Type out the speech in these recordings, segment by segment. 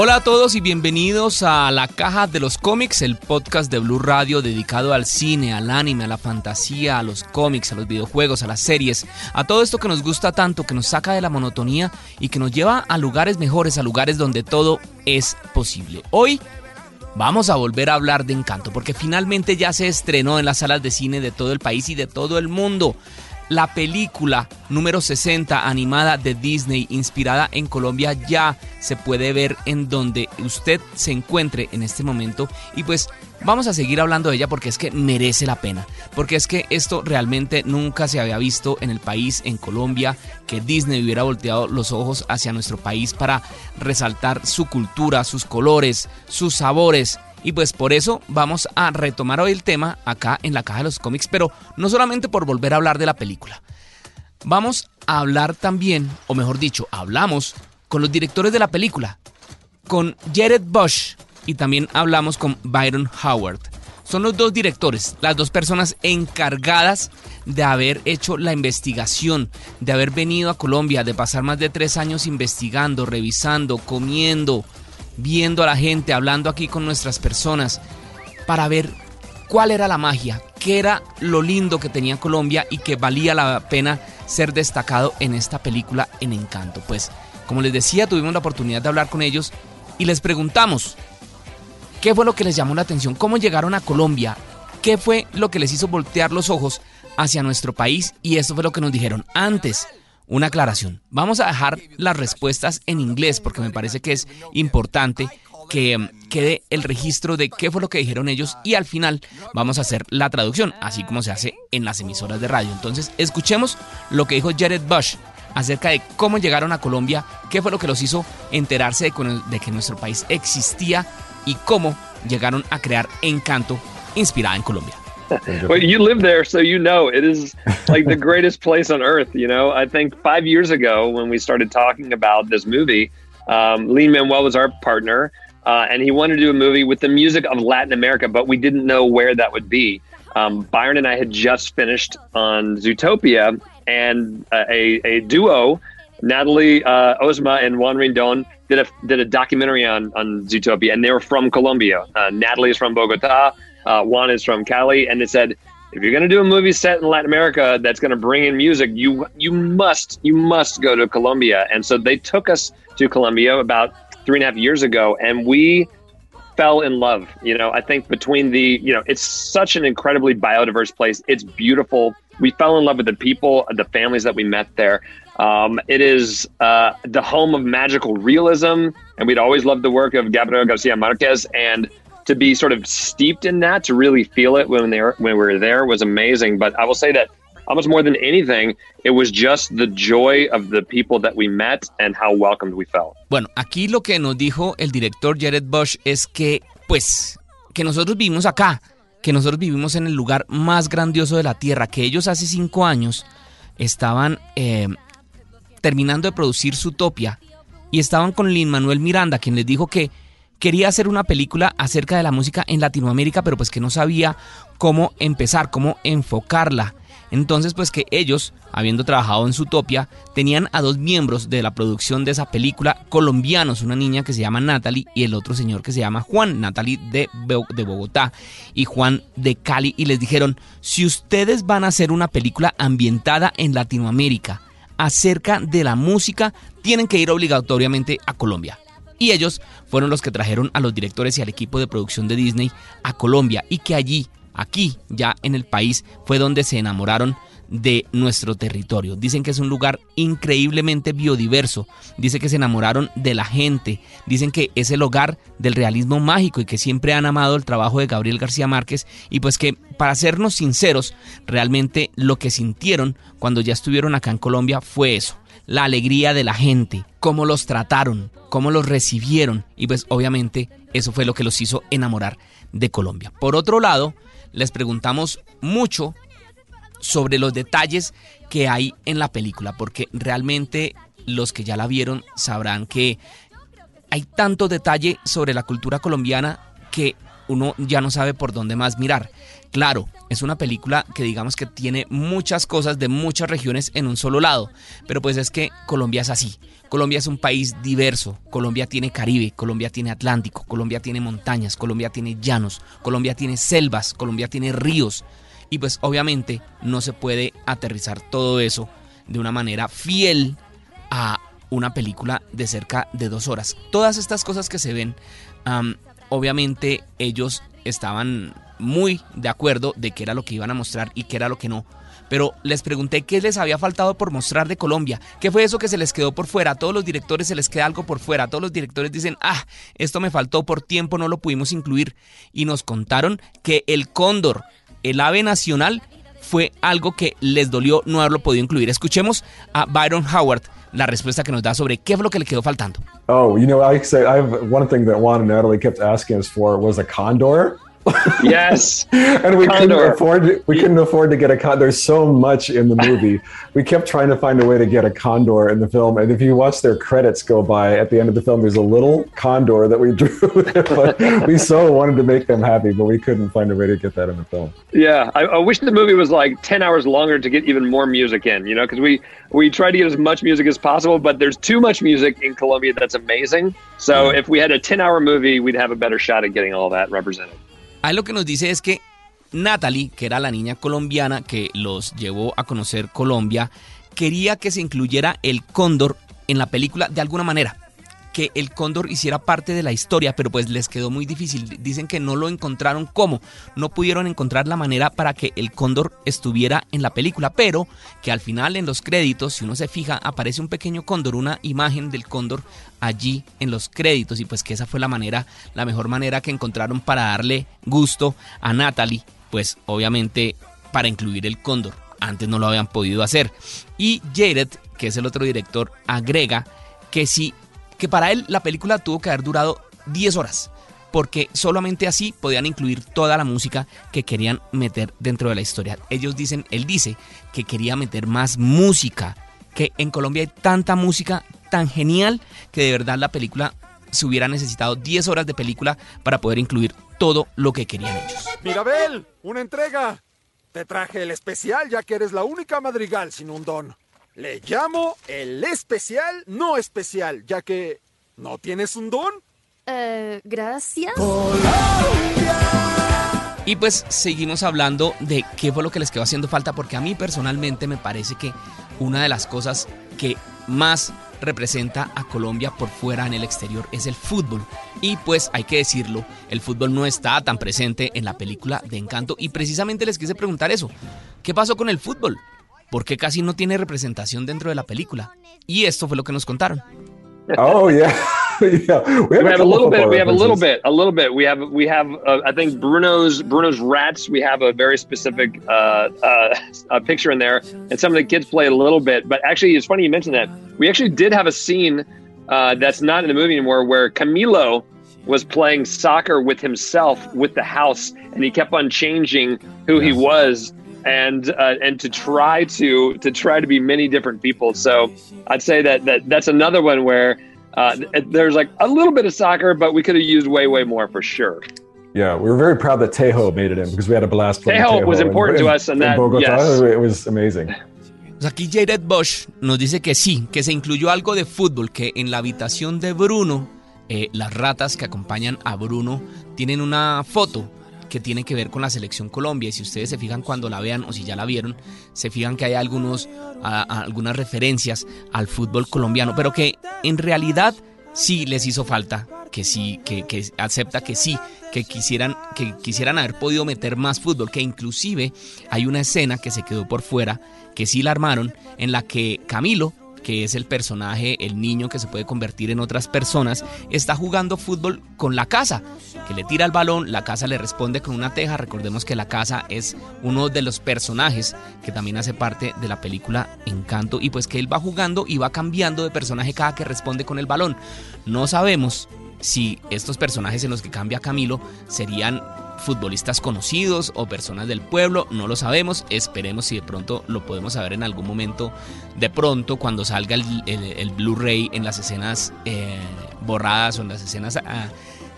Hola a todos y bienvenidos a La Caja de los Cómics, el podcast de Blue Radio dedicado al cine, al anime, a la fantasía, a los cómics, a los videojuegos, a las series, a todo esto que nos gusta tanto, que nos saca de la monotonía y que nos lleva a lugares mejores, a lugares donde todo es posible. Hoy vamos a volver a hablar de Encanto, porque finalmente ya se estrenó en las salas de cine de todo el país y de todo el mundo la película número 60 animada de Disney inspirada en Colombia ya se puede ver en donde usted se encuentre en este momento. Y pues vamos a seguir hablando de ella porque es que merece la pena, porque es que esto realmente nunca se había visto en el país, en Colombia, que Disney hubiera volteado los ojos hacia nuestro país para resaltar su cultura, sus colores, sus sabores y pues por eso vamos a retomar hoy el tema acá en la caja de los cómics, pero no solamente por volver a hablar de la película. Vamos a hablar también, o mejor dicho, hablamos con los directores de la película, con Jared Bush y también hablamos con Byron Howard. Son los dos directores, las dos personas encargadas de haber hecho la investigación, de haber venido a Colombia, de pasar más de tres años investigando, revisando, comiendo, viendo a la gente, hablando aquí con nuestras personas, para ver cuál era la magia, qué era lo lindo que tenía Colombia y que valía la pena ser destacado en esta película en Encanto. Pues, como les decía, tuvimos la oportunidad de hablar con ellos y les preguntamos, ¿qué fue lo que les llamó la atención? ¿Cómo llegaron a Colombia? ¿Qué fue lo que les hizo voltear los ojos hacia nuestro país? Y eso fue lo que nos dijeron antes una aclaración. Vamos a dejar las respuestas en inglés porque me parece que es importante que mm, quede el registro de qué fue lo que dijeron ellos y al final vamos a hacer la traducción, así como se hace en las emisoras de radio. Entonces, escuchemos lo que dijo Jared Bush acerca de cómo llegaron a Colombia, qué fue lo que los hizo enterarse de, de que nuestro país existía y cómo llegaron a crear Encanto inspirada en Colombia. Well, you live there, so you know it is like the greatest place on earth. You know, I think five years ago when we started talking about this movie, um, Lean Manuel was our partner, uh, and he wanted to do a movie with the music of Latin America, but we didn't know where that would be. Um, Byron and I had just finished on Zootopia, and uh, a, a duo, Natalie uh, Osma and Juan Rindon, did a did a documentary on on Zootopia, and they were from Colombia. Uh, Natalie is from Bogota. Uh, Juan is from Cali, and it said, if you're going to do a movie set in Latin America that's going to bring in music, you you must you must go to Colombia. And so they took us to Colombia about three and a half years ago, and we fell in love. You know, I think between the you know, it's such an incredibly biodiverse place. It's beautiful. We fell in love with the people, the families that we met there. Um, it is uh, the home of magical realism, and we'd always loved the work of Gabriel Garcia Marquez and to be sort of steeped in that to really feel it when they when we were there was amazing. But I will say that almost more than anything, it was just the joy of the people that we met and how welcomed we felt. Bueno, aquí lo que nos dijo el director Jared Bush es que, pues, que nosotros vivimos acá, que nosotros vivimos en el lugar más grandioso de la Tierra, que ellos hace cinco años estaban eh, terminando de producir su Topia y estaban con Lin Manuel Miranda, quien les dijo que quería hacer una película acerca de la música en Latinoamérica, pero pues que no sabía cómo empezar, cómo enfocarla. Entonces, pues que ellos, habiendo trabajado en Zootopia, tenían a dos miembros de la producción de esa película colombianos, una niña que se llama Natalie y el otro señor que se llama Juan, Natalie de, de Bogotá y Juan de Cali, y les dijeron, si ustedes van a hacer una película ambientada en Latinoamérica acerca de la música, tienen que ir obligatoriamente a Colombia. Y ellos fueron los que trajeron a los directores y al equipo de producción de Disney a Colombia y que allí, aquí, ya en el país, fue donde se enamoraron de nuestro territorio. Dicen que es un lugar increíblemente biodiverso. Dicen que se enamoraron de la gente. Dicen que es el hogar del realismo mágico y que siempre han amado el trabajo de Gabriel García Márquez. Y pues que, para sernos sinceros, realmente lo que sintieron cuando ya estuvieron acá en Colombia fue eso la alegría de la gente, cómo los trataron, cómo los recibieron y pues obviamente eso fue lo que los hizo enamorar de Colombia. Por otro lado, les preguntamos mucho sobre los detalles que hay en la película, porque realmente los que ya la vieron sabrán que hay tanto detalle sobre la cultura colombiana que uno ya no sabe por dónde más mirar. Claro, es una película que digamos que tiene muchas cosas de muchas regiones en un solo lado, pero pues es que Colombia es así. Colombia es un país diverso, Colombia tiene Caribe, Colombia tiene Atlántico, Colombia tiene montañas, Colombia tiene llanos, Colombia tiene selvas, Colombia tiene ríos. Y pues obviamente no se puede aterrizar todo eso de una manera fiel a una película de cerca de dos horas. Todas estas cosas que se ven, obviamente ellos estaban muy de acuerdo de qué era lo que iban a mostrar y qué era lo que no. Pero les pregunté qué les había faltado por mostrar de Colombia, qué fue eso que se les quedó por fuera. A todos los directores se les queda algo por fuera. A todos los directores dicen, ah, esto me faltó por tiempo, no lo pudimos incluir. Y nos contaron que el cóndor, el ave nacional, fue algo que les dolió no haberlo podido incluir. Escuchemos a Byron Howard la respuesta que nos da sobre qué fue lo que le quedó faltando. Oh, you know, I say I have one thing that Juan and Natalie kept asking us for was a condor. yes. and we couldn't afford to, we couldn't afford to get a condor. There's so much in the movie. we kept trying to find a way to get a condor in the film. And if you watch their credits go by at the end of the film, there's a little condor that we drew. we so wanted to make them happy, but we couldn't find a way to get that in the film. Yeah, I, I wish the movie was like 10 hours longer to get even more music in, you know, because we we try to get as much music as possible, but there's too much music in Colombia that's amazing. So if we had a 10 hour movie, we'd have a better shot at getting all that represented. Ahí lo que nos dice es que Natalie, que era la niña colombiana que los llevó a conocer Colombia, quería que se incluyera el cóndor en la película de alguna manera que el cóndor hiciera parte de la historia, pero pues les quedó muy difícil. Dicen que no lo encontraron cómo, no pudieron encontrar la manera para que el cóndor estuviera en la película, pero que al final en los créditos, si uno se fija, aparece un pequeño cóndor, una imagen del cóndor allí en los créditos y pues que esa fue la manera, la mejor manera que encontraron para darle gusto a Natalie, pues obviamente para incluir el cóndor. Antes no lo habían podido hacer. Y Jared, que es el otro director, agrega que si que para él la película tuvo que haber durado 10 horas, porque solamente así podían incluir toda la música que querían meter dentro de la historia. Ellos dicen, él dice que quería meter más música, que en Colombia hay tanta música tan genial que de verdad la película se hubiera necesitado 10 horas de película para poder incluir todo lo que querían ellos. Mirabel, una entrega. Te traje el especial ya que eres la única madrigal sin un don. Le llamo el especial no especial, ya que no tienes un don. Eh, gracias. Y pues seguimos hablando de qué fue lo que les quedó haciendo falta, porque a mí personalmente me parece que una de las cosas que más representa a Colombia por fuera en el exterior es el fútbol. Y pues hay que decirlo, el fútbol no está tan presente en la película de Encanto y precisamente les quise preguntar eso. ¿Qué pasó con el fútbol? Porque casi no tiene representación dentro de la película. Y esto fue lo que nos contaron. Oh yeah. yeah. We have, we have a, little bit. We have a little bit. A little bit. We have. We have. Uh, I think Bruno's Bruno's rats. We have a very specific uh, uh, a picture in there, and some of the kids play a little bit. But actually, it's funny you mentioned that. We actually did have a scene uh, that's not in the movie anymore, where Camilo was playing soccer with himself with the house, and he kept on changing who he was and uh, and to try to to try to be many different people. So I'd say that that that's another one where uh, there's like a little bit of soccer, but we could have used way way more for sure. Yeah, we were very proud that Tejo made it in because we had a blast. Tejo, Tejo was important in, to us, and that Bogotá, yes. it was amazing. Aquí Jared Bush nos dice que sí, que se incluyó algo de fútbol, que en la habitación de Bruno, eh, las ratas que acompañan a Bruno tienen una foto que tiene que ver con la selección Colombia. Y si ustedes se fijan cuando la vean o si ya la vieron, se fijan que hay algunos, algunas referencias al fútbol colombiano, pero que en realidad sí les hizo falta, que sí, que, que, acepta que sí, que quisieran, que quisieran haber podido meter más fútbol, que inclusive hay una escena que se quedó por fuera, que sí la armaron, en la que Camilo que es el personaje, el niño que se puede convertir en otras personas, está jugando fútbol con la casa, que le tira el balón, la casa le responde con una teja. Recordemos que la casa es uno de los personajes que también hace parte de la película Encanto y pues que él va jugando y va cambiando de personaje cada que responde con el balón. No sabemos si estos personajes en los que cambia Camilo serían futbolistas conocidos o personas del pueblo, no lo sabemos, esperemos si de pronto lo podemos saber en algún momento, de pronto cuando salga el, Blu-ray en las escenas eh, borradas o en las escenas ah,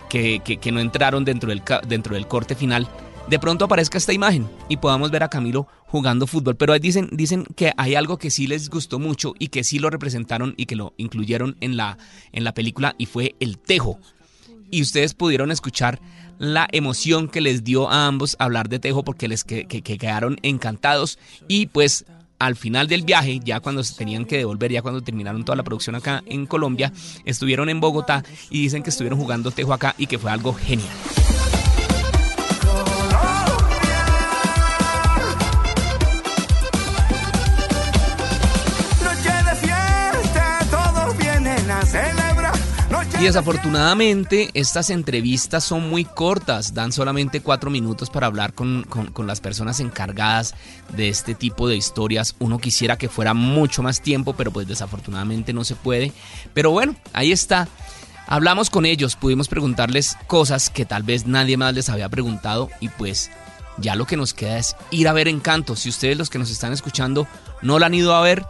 que, que, no entraron dentro del, dentro del corte final, de pronto aparezca esta imagen y podamos ver a Camilo jugando fútbol. Pero dicen, dicen que hay algo que sí les gustó mucho y que sí lo representaron y que lo incluyeron en la, en la película y fue el tejo. Y ustedes pudieron escuchar la emoción que les dio a ambos hablar de tejo porque les que, quedaron encantados y pues al final del viaje, ya cuando se tenían que devolver, ya cuando terminaron toda la producción acá en Colombia, estuvieron en Bogotá y dicen que estuvieron jugando tejo acá y que fue algo genial. Y desafortunadamente estas entrevistas son muy cortas, dan solamente cuatro minutos para hablar con, las personas encargadas de este tipo de historias. Uno quisiera que fuera mucho más tiempo, pero pues desafortunadamente no se puede. Pero bueno, ahí está. Hablamos con ellos, pudimos preguntarles cosas que tal vez nadie más les había preguntado y pues ya lo que nos queda es ir a ver Encanto. Si ustedes los que nos están escuchando no la han ido a ver,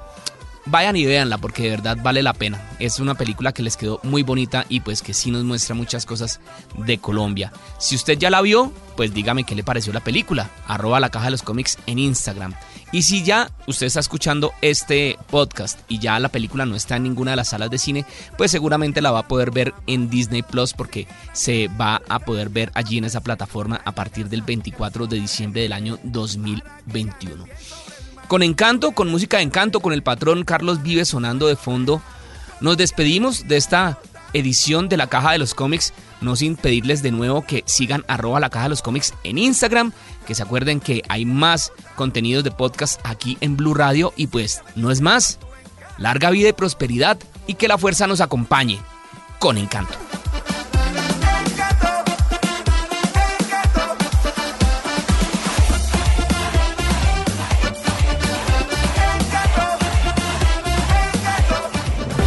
vayan y véanla porque de verdad vale la pena. Es una película que les quedó muy bonita y pues que sí nos muestra muchas cosas de Colombia. Si usted ya la vio, pues dígame qué le pareció la película. Arroba la caja de los cómics en Instagram. Y si ya usted está escuchando este podcast y ya la película no está en ninguna de las salas de cine, pues seguramente la va a poder ver en Disney Plus porque se va a poder ver allí en esa plataforma a partir del 24 de diciembre del año 2021. Con encanto, con música de encanto, con el patrón Carlos Vive sonando de fondo, nos despedimos de esta edición de la Caja de los Cómics. No sin pedirles de nuevo que sigan arroba la Caja de los Cómics en Instagram, que se acuerden que hay más contenidos de podcast aquí en Blue Radio y pues no es más. Larga vida y prosperidad y que la fuerza nos acompañe. Con encanto.